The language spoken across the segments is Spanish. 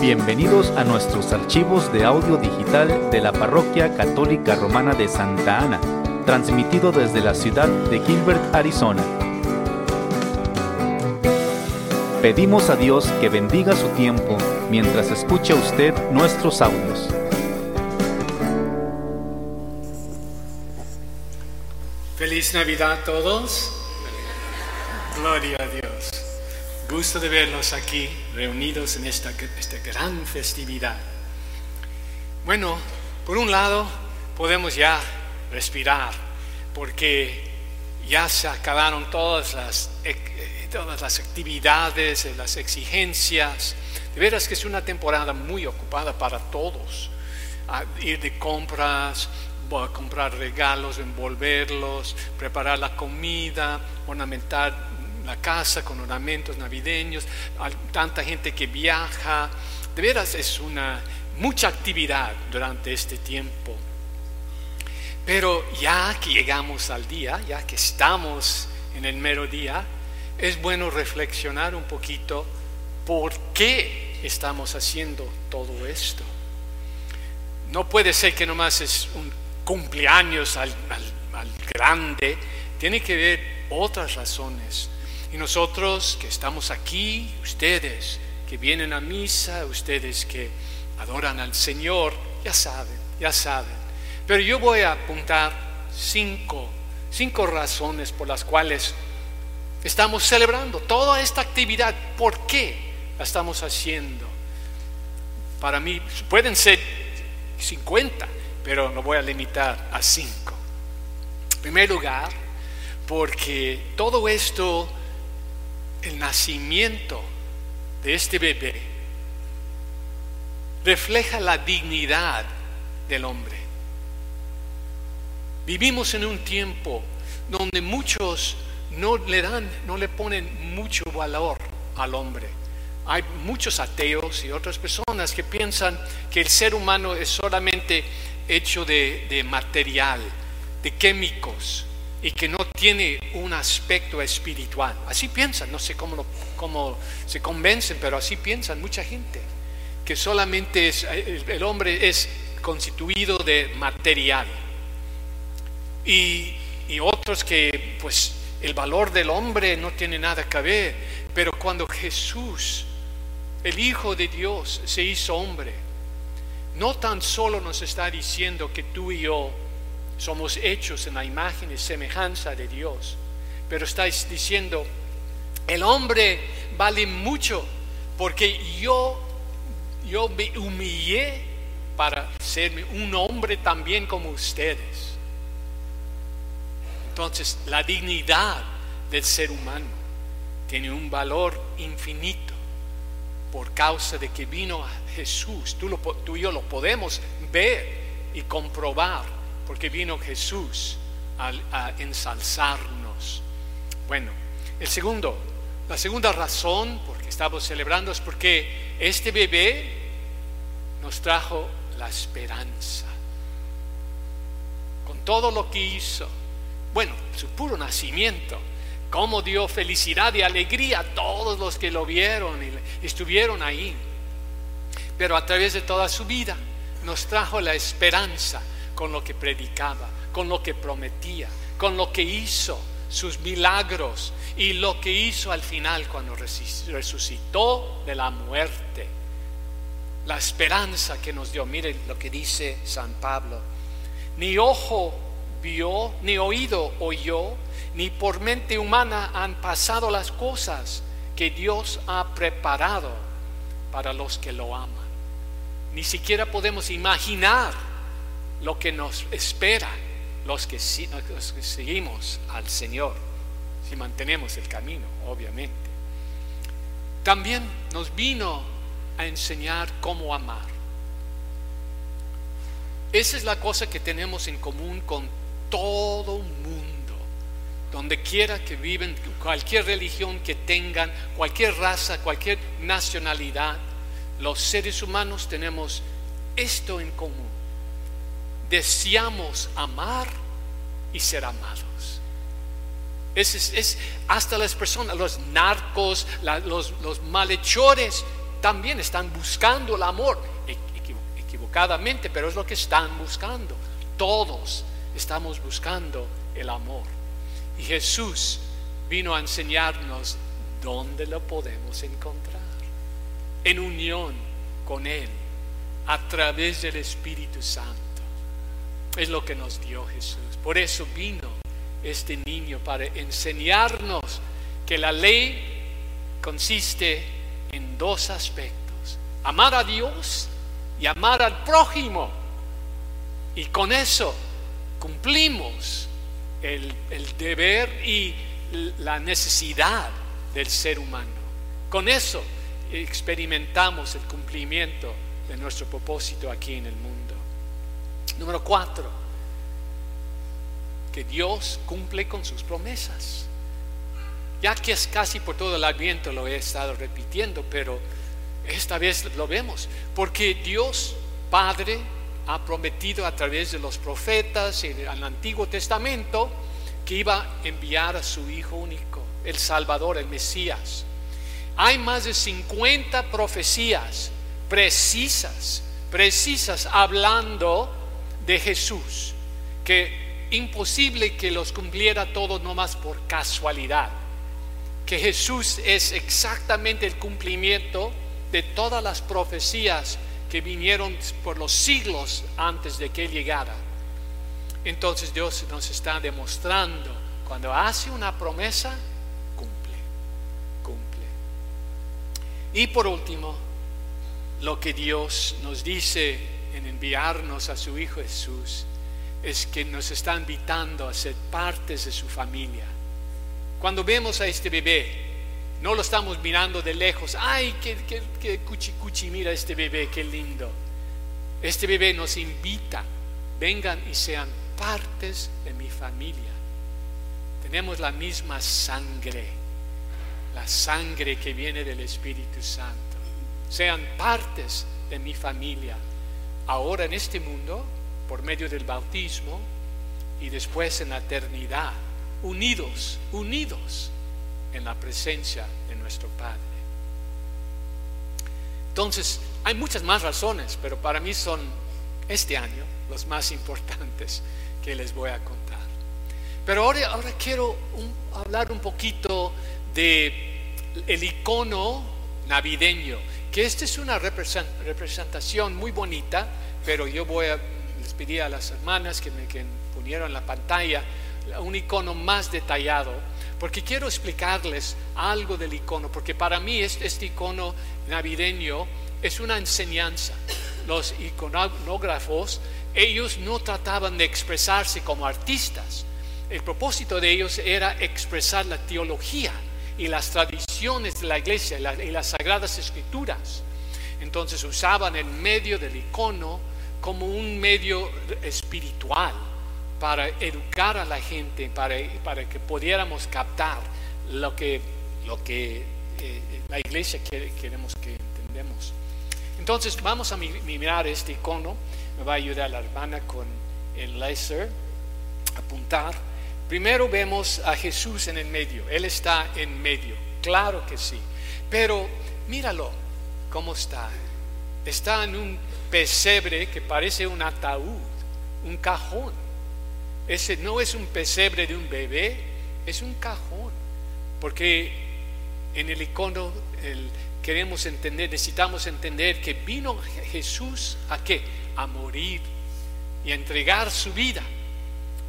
Bienvenidos a nuestros archivos de audio digital de la Parroquia Católica Romana de Santa Ana, transmitido desde la ciudad de Gilbert, Arizona. Pedimos a Dios que bendiga su tiempo mientras escucha usted nuestros audios. Feliz Navidad a todos. Gloria a Dios. Gusto de verlos aquí reunidos en esta, esta gran festividad. Bueno, por un lado podemos ya respirar porque ya se acabaron todas las, eh, todas las actividades, eh, las exigencias. De veras que es una temporada muy ocupada para todos. Ir de compras, comprar regalos, envolverlos, preparar la comida, ornamentar la casa con ornamentos navideños, tanta gente que viaja. De veras es una mucha actividad durante este tiempo. Pero ya que llegamos al día, ya que estamos en el mero día, es bueno reflexionar un poquito por qué estamos haciendo todo esto. No puede ser que nomás es un cumpleaños al, al grande, tiene que ver otras razones. Y nosotros que estamos aquí, ustedes que vienen a misa, ustedes que adoran al Señor, ya saben, ya saben. Pero yo voy a apuntar cinco, cinco razones por las cuales estamos celebrando toda esta actividad. ¿Por qué la estamos haciendo? Para mí pueden ser 50, pero no voy a limitar a cinco. En primer lugar, porque todo esto el nacimiento de este bebé refleja la dignidad del hombre. Vivimos en un tiempo donde muchos no le dan, no le ponen mucho valor al hombre. Hay muchos ateos y otras personas que piensan que el ser humano es solamente hecho de, de material, de químicos, y que no tiene un aspecto espiritual. Así piensan, no sé cómo, cómo se convencen, pero así piensan mucha gente, que solamente el hombre es constituido de material. Y, y otros que pues el valor del hombre no tiene nada que ver, pero cuando Jesús, el Hijo de Dios, se hizo hombre, no tan solo nos está diciendo que tú y yo somos hechos en la imagen y semejanza de Dios. Pero estáis diciendo, el hombre vale mucho porque yo, yo me humillé para ser un hombre también como ustedes. Entonces, la dignidad del ser humano tiene un valor infinito por causa de que vino Jesús. Tú, y yo lo podemos ver y comprobar porque vino Jesús a, ensalzarnos. Bueno, el segundo, la segunda razón por que estamos celebrando es porque este bebé nos trajo la esperanza. Con todo lo que hizo, bueno, su puro nacimiento, cómo dio felicidad y alegría a todos los que lo vieron y estuvieron ahí. Pero a través de toda su vida nos trajo la esperanza con lo que predicaba, con lo que prometía, con lo que hizo, sus milagros y lo que hizo al final cuando resucitó de la muerte. La esperanza que nos dio, miren lo que dice San Pablo, ni ojo vio, ni oído oyó, ni por mente humana han pasado las cosas que Dios ha preparado para los que lo aman. Ni siquiera podemos imaginar lo que nos espera los que, seguimos al Señor, si mantenemos el camino, obviamente. También nos vino a enseñar cómo amar. Esa es la cosa que tenemos en común con todo mundo, donde quiera que viven, cualquier religión que tengan, cualquier raza, cualquier nacionalidad, los seres humanos tenemos esto en común deseamos amar y ser amados. Es, hasta las personas, los narcos, los, los malhechores, también están buscando el amor, equivocadamente, pero es lo que están buscando. Todos estamos buscando el amor. Y Jesús vino a enseñarnos dónde lo podemos encontrar. En unión con Él, a través del Espíritu Santo. Es lo que nos dio Jesús. Por eso vino este niño para enseñarnos que la ley consiste en dos aspectos. Amar a Dios y amar al prójimo. Y con eso cumplimos el, deber y la necesidad del ser humano. Con eso experimentamos el cumplimiento de nuestro propósito aquí en el mundo. Número cuatro, que Dios cumple con sus promesas. Ya que es casi por todo el adviento lo he estado repitiendo, pero esta vez lo vemos, porque Dios Padre ha prometido a través de los profetas y el Antiguo Testamento que iba a enviar a su Hijo único, el Salvador, el Mesías. Hay más de 50 profecías precisas, precisas, hablando de Jesús, que imposible que los cumpliera todos nomás por casualidad, que Jesús es exactamente el cumplimiento de todas las profecías que vinieron por los siglos antes de que Él llegara. Entonces Dios nos está demostrando, cuando hace una promesa, cumple, cumple. Y por último, lo que Dios nos dice en enviarnos a su Hijo Jesús es que nos está invitando a ser partes de su familia. Cuando vemos a este bebé, no lo estamos mirando de lejos. Ay, qué, qué, cuchi cuchi, mira este bebé, qué lindo. Este bebé nos invita, vengan y sean partes de mi familia. Tenemos la misma sangre, la sangre que viene del Espíritu Santo. Sean partes de mi familia. Ahora en este mundo, por medio del bautismo, y después en la eternidad, unidos, unidos en la presencia de nuestro Padre. Entonces, hay muchas más razones, pero para mí son este año los más importantes que les voy a contar. Pero ahora, ahora quiero hablar un poquito de el icono navideño, que esta es una representación muy bonita, pero yo voy a les pedí a las hermanas que me que ponieron la pantalla un icono más detallado porque quiero explicarles algo del icono, porque para mí este, este, icono navideño es una enseñanza. Los iconógrafos, ellos no trataban de expresarse como artistas. El propósito de ellos era expresar la teología y las tradiciones de la iglesia y las sagradas escrituras. Entonces usaban el medio del icono como un medio espiritual para educar a la gente, para, para que pudiéramos captar lo que, lo que eh, la iglesia quiere, queremos que entendemos. Entonces vamos a mirar este icono, me va a ayudar la hermana con el láser, apuntar. Primero vemos a Jesús en el medio, Él está en medio, claro que sí, pero míralo cómo está. Está en un pesebre que parece un ataúd, un cajón ese no es un pesebre de un bebé, es un cajón. Porque en el icono queremos entender, necesitamos entender que vino Jesús a qué? A morir y a entregar su vida.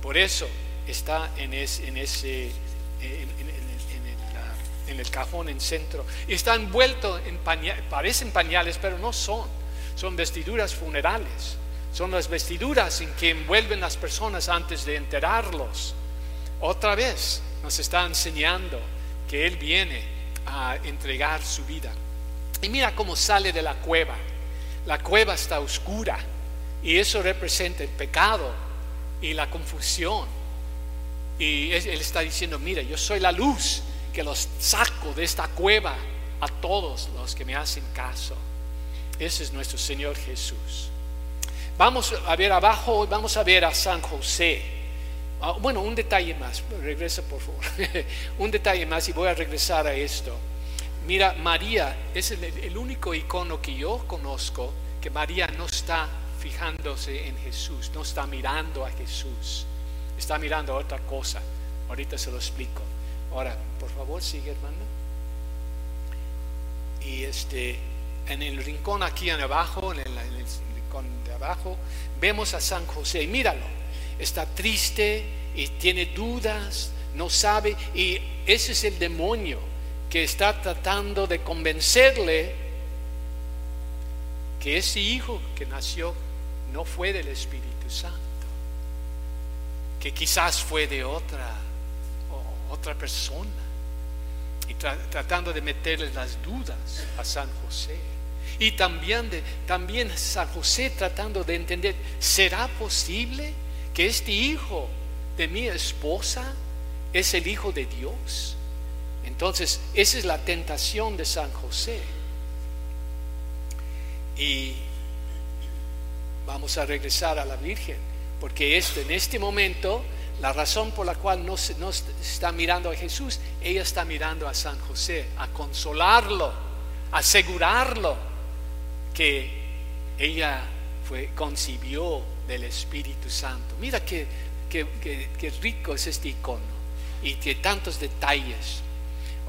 Por eso está en, ese, en, ese, en, en el cajón en centro. Y está envuelto en pañales, parecen pañales, pero no son. Son vestiduras funerales. Son las vestiduras en que envuelven las personas antes de enterarlos. Otra vez nos está enseñando que Él viene a entregar su vida. Y mira cómo sale de la cueva. La cueva está oscura y eso representa el pecado y la confusión. Y Él está diciendo, mira, yo soy la luz que los saco de esta cueva a todos los que me hacen caso. Ese es nuestro Señor Jesús. Vamos a ver abajo, vamos a ver a San José. Ah, bueno, un detalle más, regresa por favor. un detalle más y voy a regresar a esto. Mira, María es el, único icono que yo conozco que María no está fijándose en Jesús, no está mirando a Jesús, está mirando a otra cosa. Ahorita se lo explico. Ahora, por favor, sigue hermano. Y este, en el rincón aquí en abajo, en el, en el rincón de abajo, vemos a San José. Míralo, está triste y tiene dudas, no sabe. Y ese es el demonio que está tratando de convencerle que ese hijo que nació no fue del Espíritu Santo, que quizás fue de otra, otra persona, y tratando de meterle las dudas a San José. Y también, también San José tratando de entender, ¿será posible que este hijo de mi esposa es el hijo de Dios? Entonces, esa es la tentación de San José. Y vamos a regresar a la Virgen, porque esto, en este momento, la razón por la cual no, no está mirando a Jesús, ella está mirando a San José, a consolarlo, asegurarlo que ella fue, concibió del Espíritu Santo. Mira qué, qué rico es este icono y tiene tantos detalles.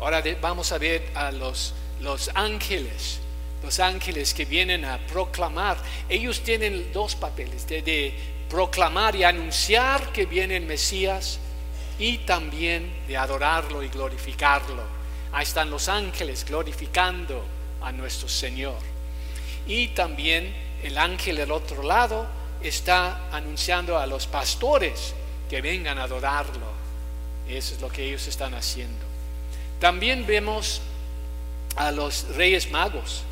Ahora vamos a ver a los ángeles, los ángeles que vienen a proclamar. Ellos tienen dos papeles, de, proclamar y anunciar que viene el Mesías y también de adorarlo y glorificarlo. Ahí están los ángeles glorificando a nuestro Señor. Y también el ángel del otro lado está anunciando a los pastores que vengan a adorarlo. Eso es lo que ellos están haciendo. También vemos a los reyes magos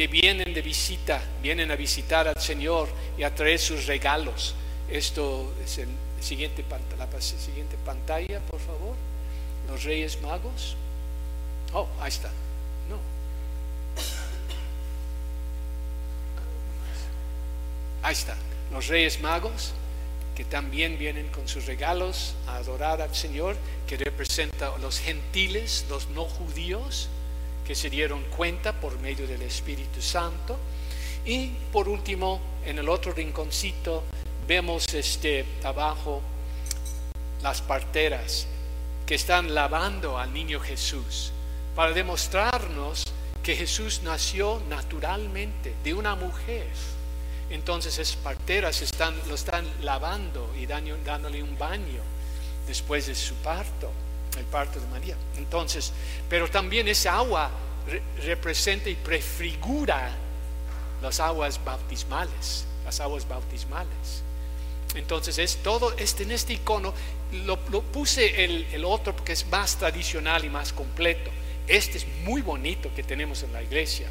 que vienen de visita, vienen a visitar al Señor y a traer sus regalos. Esto es el siguiente, la siguiente pantalla, por favor. Los reyes magos. Oh, ahí está. No. Ahí está. Los reyes magos que también vienen con sus regalos a adorar al Señor, que representa a los gentiles, los no judíos, que se dieron cuenta por medio del Espíritu Santo. Y por último, en el otro rinconcito, vemos este abajo las parteras que están lavando al niño Jesús para demostrarnos que Jesús nació naturalmente de una mujer entonces esas parteras están, lo están lavando y dándole un baño después de su parto, el parto de María. Entonces, pero también esa agua representa y prefigura las aguas bautismales, las aguas bautismales. Entonces es todo este, en este icono, lo, puse el, el, otro porque es más tradicional y más completo. Este es muy bonito que tenemos en la iglesia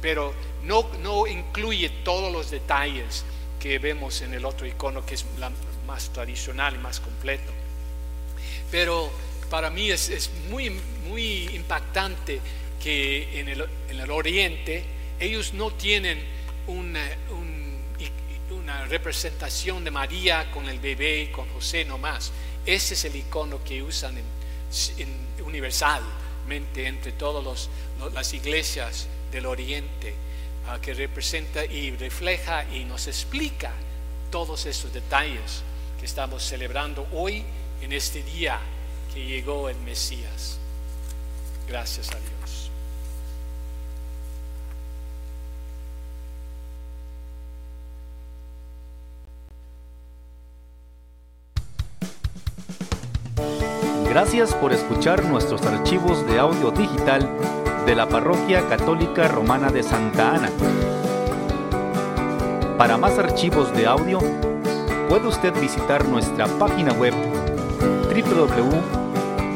pero no, no incluye todos los detalles que vemos en el otro icono que es la más tradicional y más completo. Pero para mí es, muy, muy impactante que en el, en el, Oriente ellos no tienen una, una representación de María con el bebé, con José nomás. Ese es el icono que usan en, universalmente entre todas las iglesias del Oriente, ah, que representa y refleja y nos explica todos esos detalles que estamos celebrando hoy en este día llegó el Mesías. Gracias a Dios. Gracias por escuchar nuestros archivos de audio digital de la Parroquia Católica Romana de Santa Ana. Para más archivos de audio, puede usted visitar nuestra página web